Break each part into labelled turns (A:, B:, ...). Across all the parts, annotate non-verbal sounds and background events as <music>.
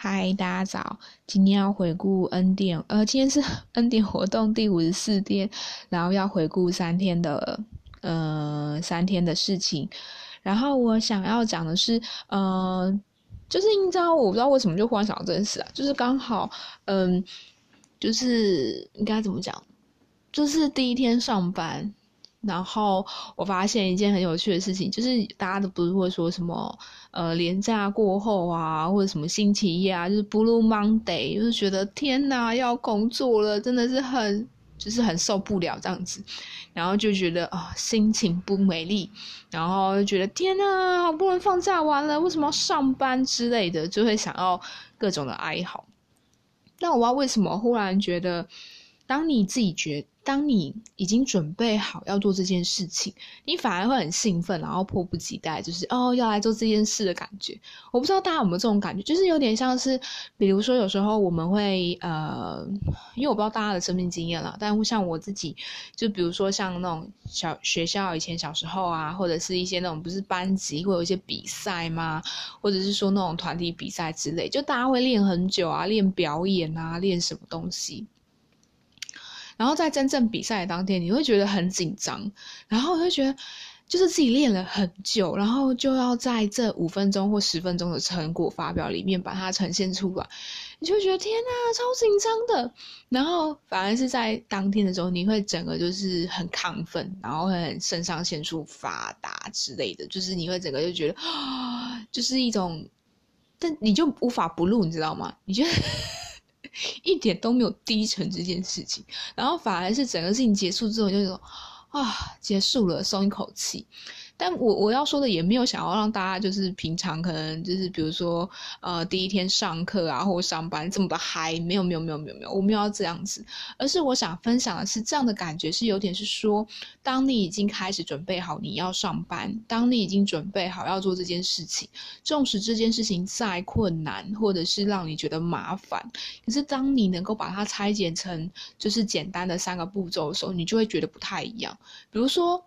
A: 嗨，大家早！今天要回顾恩典，呃，今天是 <laughs> 恩典活动第五十四天，然后要回顾三天的，呃，三天的事情。然后我想要讲的是，呃，就是你知道，我不知道为什么就忽然想到这件事啊，就是刚好，嗯，就是应该怎么讲，就是第一天上班。然后我发现一件很有趣的事情，就是大家都不是会说什么，呃，年假过后啊，或者什么星期一啊，就是 Blue Monday，就是觉得天哪，要工作了，真的是很，就是很受不了这样子，然后就觉得啊，心情不美丽，然后就觉得天哪，好不容易放假完了，为什么要上班之类的，就会想要各种的哀嚎。但我不知道为什么忽然觉得，当你自己觉。当你已经准备好要做这件事情，你反而会很兴奋，然后迫不及待，就是哦要来做这件事的感觉。我不知道大家有没有这种感觉，就是有点像是，比如说有时候我们会呃，因为我不知道大家的生命经验了，但像我自己，就比如说像那种小学校以前小时候啊，或者是一些那种不是班级会有一些比赛吗？或者是说那种团体比赛之类，就大家会练很久啊，练表演啊，练什么东西。然后在真正比赛的当天，你会觉得很紧张，然后会觉得就是自己练了很久，然后就要在这五分钟或十分钟的成果发表里面把它呈现出来，你就觉得天呐，超紧张的。然后反而是在当天的时候，你会整个就是很亢奋，然后很肾上腺素发达之类的，就是你会整个就觉得，<gasps> 就是一种，但你就无法不录，你知道吗？你觉得？<laughs> 一点都没有低沉这件事情，然后反而是整个事情结束之后，就是说啊，结束了，松一口气。但我我要说的也没有想要让大家就是平常可能就是比如说呃第一天上课啊或上班这么的嗨，没有没有没有没有没有，我没有要这样子，而是我想分享的是这样的感觉是有点是说，当你已经开始准备好你要上班，当你已经准备好要做这件事情，纵使这件事情再困难或者是让你觉得麻烦，可是当你能够把它拆解成就是简单的三个步骤的时候，你就会觉得不太一样，比如说。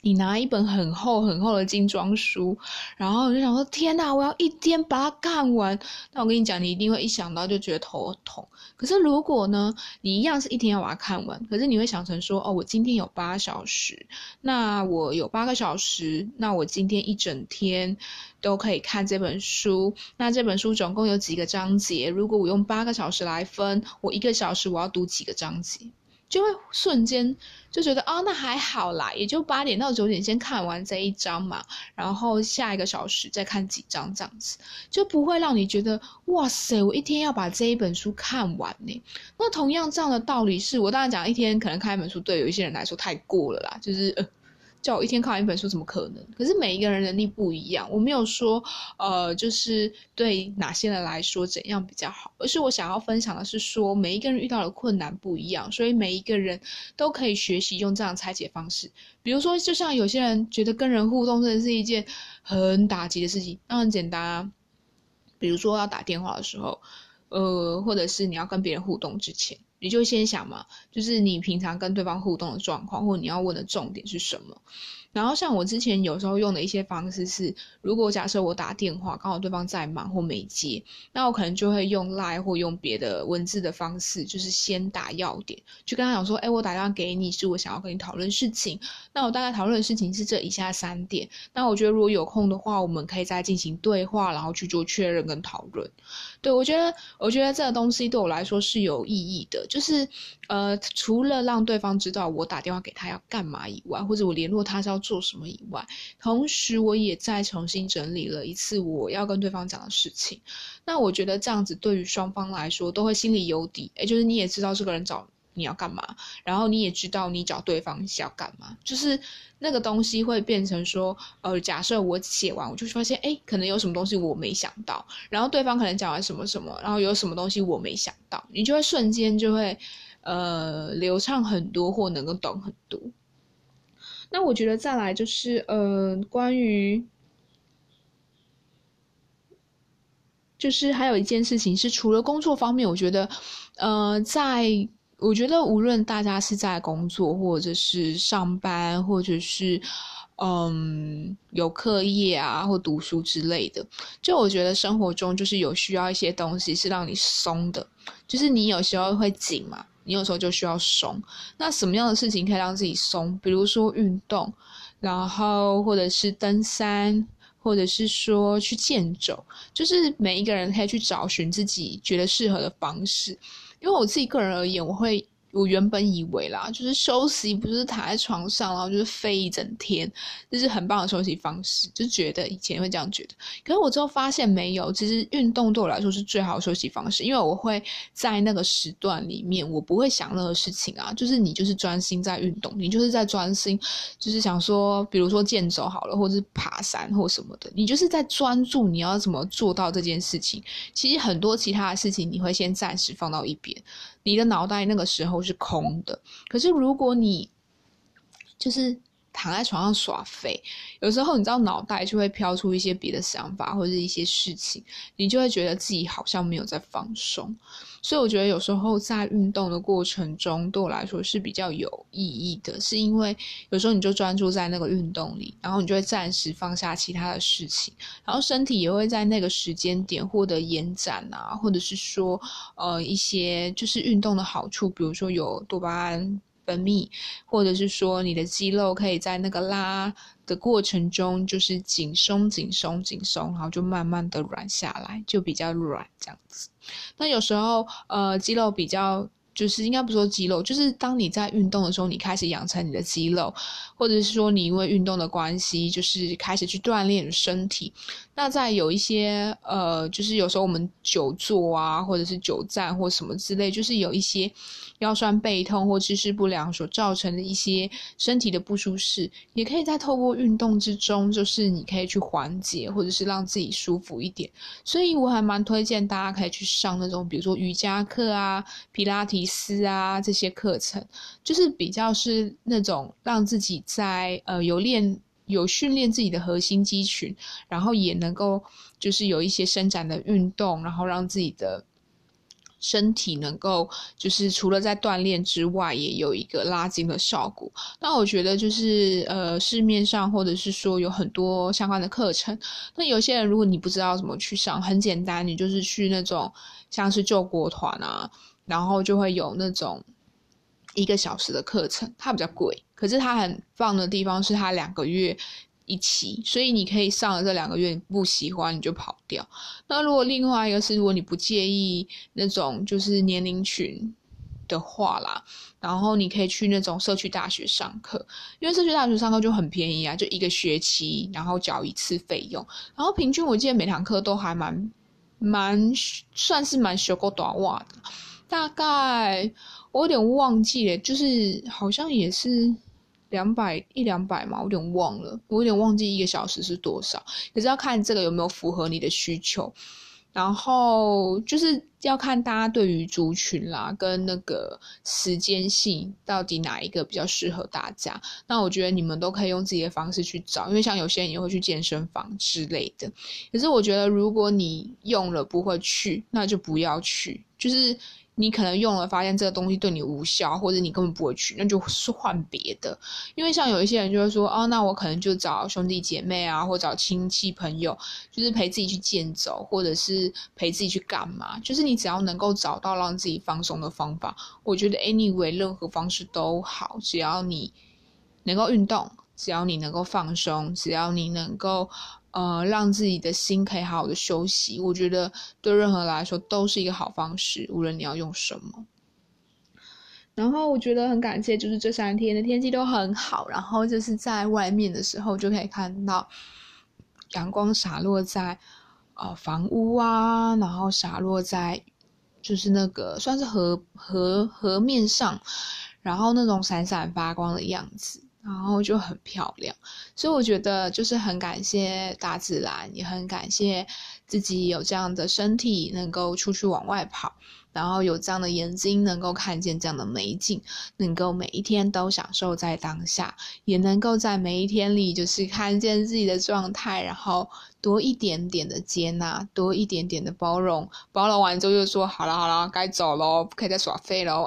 A: 你拿一本很厚很厚的精装书，然后就想说：“天哪，我要一天把它看完。”那我跟你讲，你一定会一想到就觉得头痛。可是如果呢，你一样是一天要把它看完，可是你会想成说：“哦，我今天有八小时，那我有八个小时，那我今天一整天都可以看这本书。那这本书总共有几个章节？如果我用八个小时来分，我一个小时我要读几个章节？”就会瞬间就觉得哦，那还好啦，也就八点到九点先看完这一章嘛，然后下一个小时再看几章这样子，就不会让你觉得哇塞，我一天要把这一本书看完呢。那同样这样的道理是，我当然讲一天可能看一本书，对有一些人来说太过了啦，就是。叫我一天看完一本书，怎么可能？可是每一个人能力不一样，我没有说，呃，就是对哪些人来说怎样比较好，而是我想要分享的是说，每一个人遇到的困难不一样，所以每一个人都可以学习用这样拆解方式。比如说，就像有些人觉得跟人互动真的是一件很打击的事情，那很简单啊。比如说要打电话的时候，呃，或者是你要跟别人互动之前。你就先想嘛，就是你平常跟对方互动的状况，或你要问的重点是什么。然后像我之前有时候用的一些方式是，如果假设我打电话刚好对方在忙或没接，那我可能就会用 lie 或用别的文字的方式，就是先打要点，就跟他讲说，哎，我打电话给你是我想要跟你讨论事情，那我大概讨论的事情是这以下三点，那我觉得如果有空的话，我们可以再进行对话，然后去做确认跟讨论。对我觉得，我觉得这个东西对我来说是有意义的，就是呃，除了让对方知道我打电话给他要干嘛以外，或者我联络他是要。做什么以外，同时我也再重新整理了一次我要跟对方讲的事情。那我觉得这样子对于双方来说都会心里有底，诶，就是你也知道这个人找你要干嘛，然后你也知道你找对方是要干嘛，就是那个东西会变成说，呃，假设我写完，我就发现，哎，可能有什么东西我没想到，然后对方可能讲完什么什么，然后有什么东西我没想到，你就会瞬间就会，呃，流畅很多或能够懂很多。那我觉得再来就是，呃，关于，就是还有一件事情是，除了工作方面，我觉得，呃，在我觉得无论大家是在工作，或者是上班，或者是嗯，有课业啊或读书之类的。就我觉得生活中就是有需要一些东西是让你松的，就是你有时候会紧嘛，你有时候就需要松。那什么样的事情可以让自己松？比如说运动，然后或者是登山。或者是说去健走，就是每一个人可以去找寻自己觉得适合的方式。因为我自己个人而言，我会。我原本以为啦，就是休息，不是躺在床上，然后就是飞一整天，这是很棒的休息方式，就觉得以前会这样觉得。可是我之后发现没有，其实运动对我来说是最好的休息方式，因为我会在那个时段里面，我不会想任何事情啊，就是你就是专心在运动，你就是在专心，就是想说，比如说健走好了，或者是爬山或什么的，你就是在专注你要怎么做到这件事情。其实很多其他的事情，你会先暂时放到一边。你的脑袋那个时候是空的，可是如果你就是躺在床上耍废，有时候你知道脑袋就会飘出一些别的想法或者一些事情，你就会觉得自己好像没有在放松。所以我觉得有时候在运动的过程中，对我来说是比较有意义的，是因为有时候你就专注在那个运动里，然后你就会暂时放下其他的事情，然后身体也会在那个时间点获得延展啊，或者是说呃一些就是运动的好处，比如说有多巴胺分泌，或者是说你的肌肉可以在那个拉。的过程中，就是紧松、紧松、紧松，然后就慢慢的软下来，就比较软这样子。那有时候，呃，肌肉比较。就是应该不说肌肉，就是当你在运动的时候，你开始养成你的肌肉，或者是说你因为运动的关系，就是开始去锻炼身体。那在有一些呃，就是有时候我们久坐啊，或者是久站或什么之类，就是有一些腰酸背痛或姿势不良所造成的一些身体的不舒适，也可以在透过运动之中，就是你可以去缓解，或者是让自己舒服一点。所以我还蛮推荐大家可以去上那种，比如说瑜伽课啊、皮拉提。斯啊，这些课程就是比较是那种让自己在呃有练有训练自己的核心肌群，然后也能够就是有一些伸展的运动，然后让自己的身体能够就是除了在锻炼之外，也有一个拉筋的效果。那我觉得就是呃市面上或者是说有很多相关的课程，那有些人如果你不知道怎么去上，很简单，你就是去那种像是救国团啊。然后就会有那种一个小时的课程，它比较贵，可是它很棒的地方是它两个月一期，所以你可以上了这两个月，你不喜欢你就跑掉。那如果另外一个是，如果你不介意那种就是年龄群的话啦，然后你可以去那种社区大学上课，因为社区大学上课就很便宜啊，就一个学期，然后缴一次费用，然后平均我记得每堂课都还蛮蛮算是蛮学够短袜的。大概我有点忘记了，就是好像也是两百一两百嘛，我有点忘了，我有点忘记一个小时是多少。可是要看这个有没有符合你的需求，然后就是要看大家对于族群啦跟那个时间性到底哪一个比较适合大家。那我觉得你们都可以用自己的方式去找，因为像有些人也会去健身房之类的。可是我觉得如果你用了不会去，那就不要去，就是。你可能用了，发现这个东西对你无效，或者你根本不会去，那就是换别的。因为像有一些人就会说，哦，那我可能就找兄弟姐妹啊，或找亲戚朋友，就是陪自己去健走，或者是陪自己去干嘛。就是你只要能够找到让自己放松的方法，我觉得 anyway 任何方式都好，只要你能够运动，只要你能够放松，只要你能够。呃，让自己的心可以好好的休息，我觉得对任何来说都是一个好方式，无论你要用什么。然后我觉得很感谢，就是这三天的天气都很好，然后就是在外面的时候就可以看到阳光洒落在呃房屋啊，然后洒落在就是那个算是河河河面上，然后那种闪闪发光的样子。然后就很漂亮，所以我觉得就是很感谢大自然，也很感谢自己有这样的身体能够出去往外跑，然后有这样的眼睛能够看见这样的美景，能够每一天都享受在当下，也能够在每一天里就是看见自己的状态，然后多一点点的接纳，多一点点的包容，包容完之后又说好了好了，该走喽，不可以再耍废喽。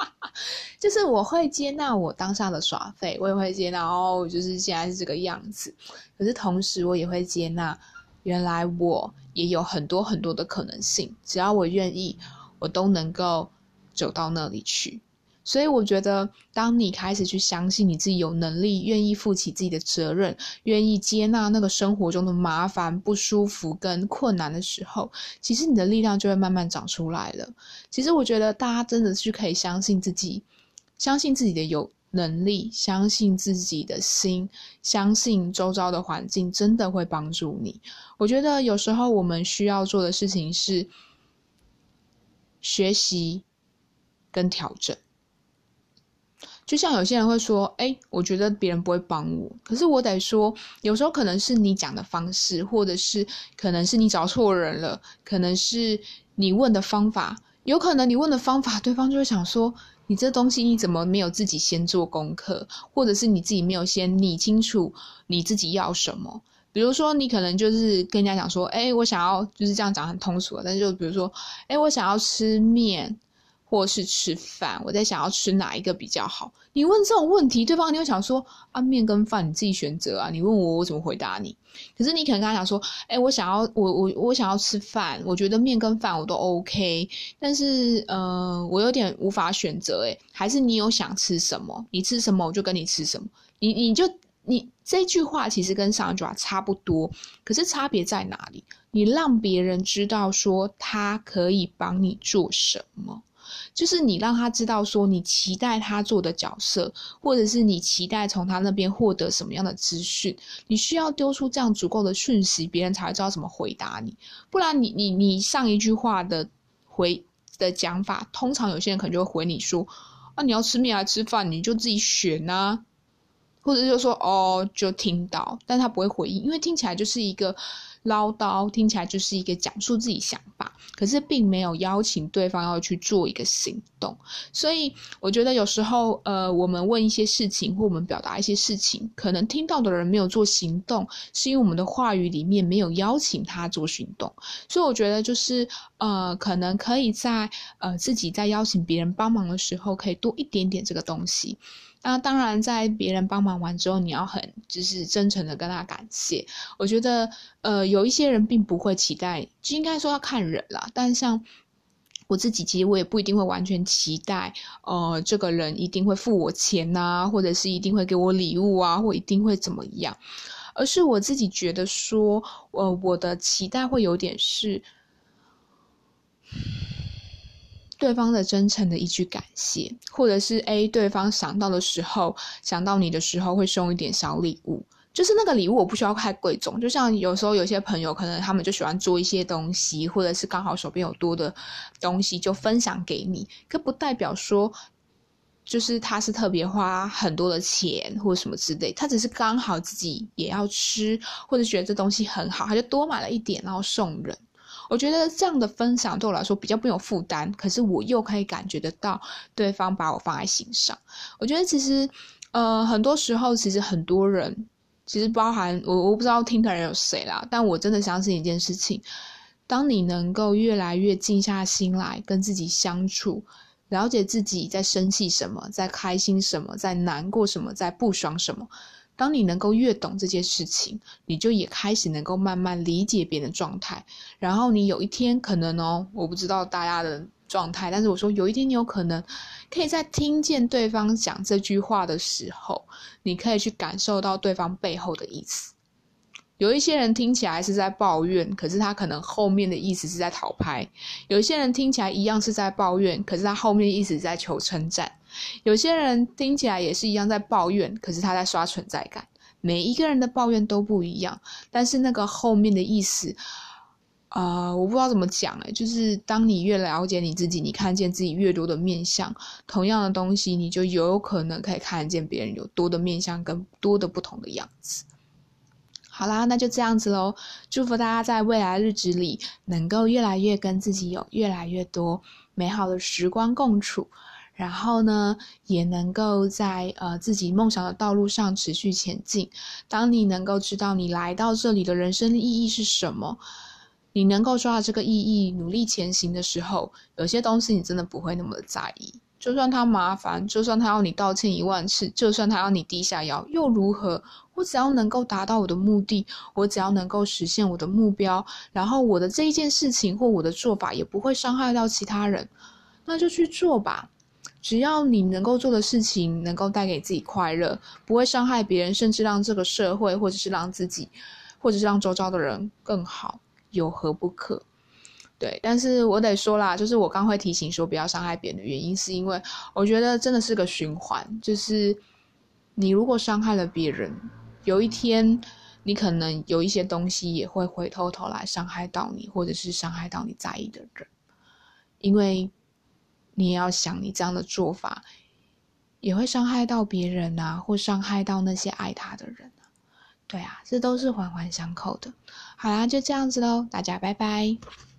A: <laughs> 就是我会接纳我当下的耍废，我也会接纳哦，就是现在是这个样子。可是同时，我也会接纳，原来我也有很多很多的可能性，只要我愿意，我都能够走到那里去。所以我觉得，当你开始去相信你自己有能力，愿意负起自己的责任，愿意接纳那个生活中的麻烦、不舒服跟困难的时候，其实你的力量就会慢慢长出来了。其实我觉得，大家真的是可以相信自己，相信自己的有能力，相信自己的心，相信周遭的环境真的会帮助你。我觉得有时候我们需要做的事情是学习跟调整。就像有些人会说：“哎，我觉得别人不会帮我。”可是我得说，有时候可能是你讲的方式，或者是可能是你找错人了，可能是你问的方法，有可能你问的方法，对方就会想说：“你这东西你怎么没有自己先做功课，或者是你自己没有先理清楚你自己要什么？”比如说，你可能就是跟人家讲说：“哎，我想要就是这样讲很通俗，但是就比如说，哎，我想要吃面。”或是吃饭，我在想要吃哪一个比较好？你问这种问题，对方你会想说啊，面跟饭你自己选择啊。你问我，我怎么回答你？可是你可能跟他讲说，哎，我想要我我我想要吃饭，我觉得面跟饭我都 OK，但是呃，我有点无法选择，哎，还是你有想吃什么？你吃什么我就跟你吃什么。你你就你这句话其实跟上一句话差不多，可是差别在哪里？你让别人知道说他可以帮你做什么。就是你让他知道说你期待他做的角色，或者是你期待从他那边获得什么样的资讯，你需要丢出这样足够的讯息，别人才会知道怎么回答你。不然你你你上一句话的回的讲法，通常有些人可能就会回你说啊，你要吃面还是吃饭，你就自己选啊，或者就说哦，就听到，但他不会回应，因为听起来就是一个。唠叨听起来就是一个讲述自己想法，可是并没有邀请对方要去做一个行动。所以我觉得有时候，呃，我们问一些事情或我们表达一些事情，可能听到的人没有做行动，是因为我们的话语里面没有邀请他做行动。所以我觉得就是，呃，可能可以在呃自己在邀请别人帮忙的时候，可以多一点点这个东西。那当然，在别人帮忙完之后，你要很就是真诚的跟他感谢。我觉得，呃，有一些人并不会期待，就应该说要看人啦。但像我自己，其实我也不一定会完全期待，呃，这个人一定会付我钱呐，或者是一定会给我礼物啊，或一定会怎么样。而是我自己觉得说，呃，我的期待会有点是。对方的真诚的一句感谢，或者是 A 对方想到的时候，想到你的时候会送一点小礼物，就是那个礼物我不需要太贵重，就像有时候有些朋友可能他们就喜欢做一些东西，或者是刚好手边有多的东西就分享给你，可不代表说就是他是特别花很多的钱或者什么之类，他只是刚好自己也要吃，或者觉得这东西很好，他就多买了一点然后送人。我觉得这样的分享对我来说比较没有负担，可是我又可以感觉得到对方把我放在心上。我觉得其实，呃，很多时候其实很多人，其实包含我，我不知道听的人有谁啦，但我真的相信一件事情：当你能够越来越静下心来跟自己相处，了解自己在生气什么，在开心什么，在难过什么，在不爽什么。当你能够越懂这件事情，你就也开始能够慢慢理解别人的状态。然后你有一天可能哦，我不知道大家的状态，但是我说有一天你有可能可以在听见对方讲这句话的时候，你可以去感受到对方背后的意思。有一些人听起来是在抱怨，可是他可能后面的意思是在讨拍；有一些人听起来一样是在抱怨，可是他后面意思是在求称赞。有些人听起来也是一样在抱怨，可是他在刷存在感。每一个人的抱怨都不一样，但是那个后面的意思，啊，我不知道怎么讲哎，就是当你越了解你自己，你看见自己越多的面相，同样的东西，你就有可能可以看见别人有多的面相跟多的不同的样子。好啦，那就这样子喽，祝福大家在未来日子里能够越来越跟自己有越来越多美好的时光共处。然后呢，也能够在呃自己梦想的道路上持续前进。当你能够知道你来到这里的人生意义是什么，你能够抓到这个意义，努力前行的时候，有些东西你真的不会那么的在意。就算他麻烦，就算他要你道歉一万次，就算他要你低下腰，又如何？我只要能够达到我的目的，我只要能够实现我的目标，然后我的这一件事情或我的做法也不会伤害到其他人，那就去做吧。只要你能够做的事情能够带给自己快乐，不会伤害别人，甚至让这个社会或者是让自己，或者是让周遭的人更好，有何不可？对，但是我得说啦，就是我刚会提醒说不要伤害别人的原因，是因为我觉得真的是个循环，就是你如果伤害了别人，有一天你可能有一些东西也会回头头来伤害到你，或者是伤害到你在意的人，因为你要想，你这样的做法也会伤害到别人啊，或伤害到那些爱他的人，对啊，这都是环环相扣的。好啦，就这样子喽，大家拜拜。